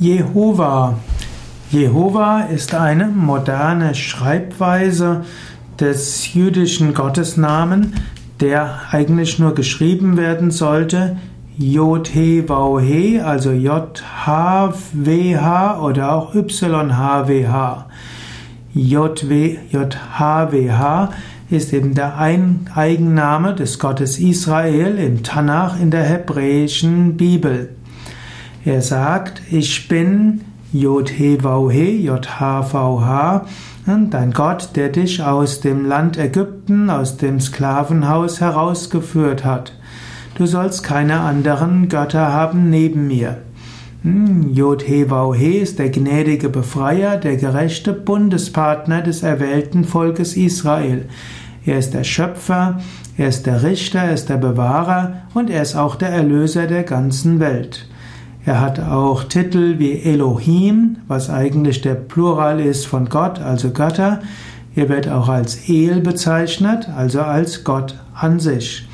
Jehova. Jehova ist eine moderne Schreibweise des jüdischen Gottesnamen, der eigentlich nur geschrieben werden sollte Jod-He-Vau-He, also J-H-W-H oder auch Y-H-W-H. J-H-W-H ist eben der Eigenname des Gottes Israel im Tanach in der hebräischen Bibel. Er sagt, ich bin Jod-He-Vau-He, J-H-V-H, dein Gott, der dich aus dem Land Ägypten, aus dem Sklavenhaus herausgeführt hat. Du sollst keine anderen Götter haben neben mir. Hm, Jod-He-Vau-He ist der gnädige Befreier, der gerechte Bundespartner des erwählten Volkes Israel. Er ist der Schöpfer, er ist der Richter, er ist der Bewahrer und er ist auch der Erlöser der ganzen Welt. Er hat auch Titel wie Elohim, was eigentlich der Plural ist von Gott, also Götter. Er wird auch als El bezeichnet, also als Gott an sich.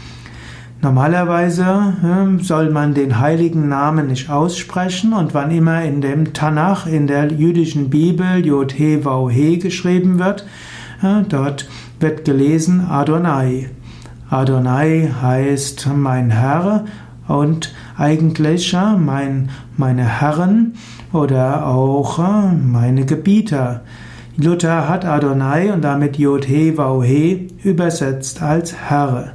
Normalerweise hm, soll man den heiligen Namen nicht aussprechen und wann immer in dem Tanach, in der jüdischen Bibel Yod He Vau He geschrieben wird, dort wird gelesen Adonai. Adonai heißt mein Herr und eigentlich mein, meine Herren oder auch äh, meine Gebieter. Luther hat Adonai und damit Yod He Vau He übersetzt als Herr.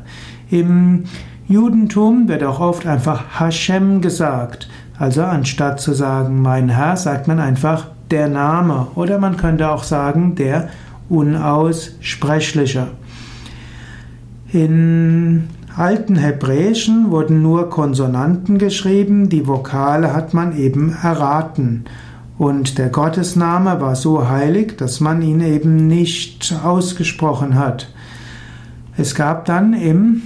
Im Judentum wird auch oft einfach Hashem gesagt. Also anstatt zu sagen mein Herr, sagt man einfach der Name oder man könnte auch sagen der Unaussprechliche. In alten Hebräischen wurden nur Konsonanten geschrieben, die Vokale hat man eben erraten. Und der Gottesname war so heilig, dass man ihn eben nicht ausgesprochen hat. Es gab dann im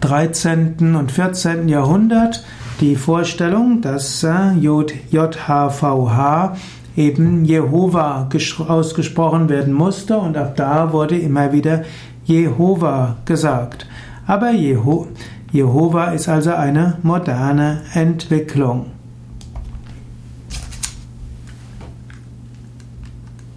13. und 14. Jahrhundert die Vorstellung, dass äh, JHVH eben Jehova ausgesprochen werden musste und ab da wurde immer wieder Jehova gesagt. Aber Jeho Jehova ist also eine moderne Entwicklung.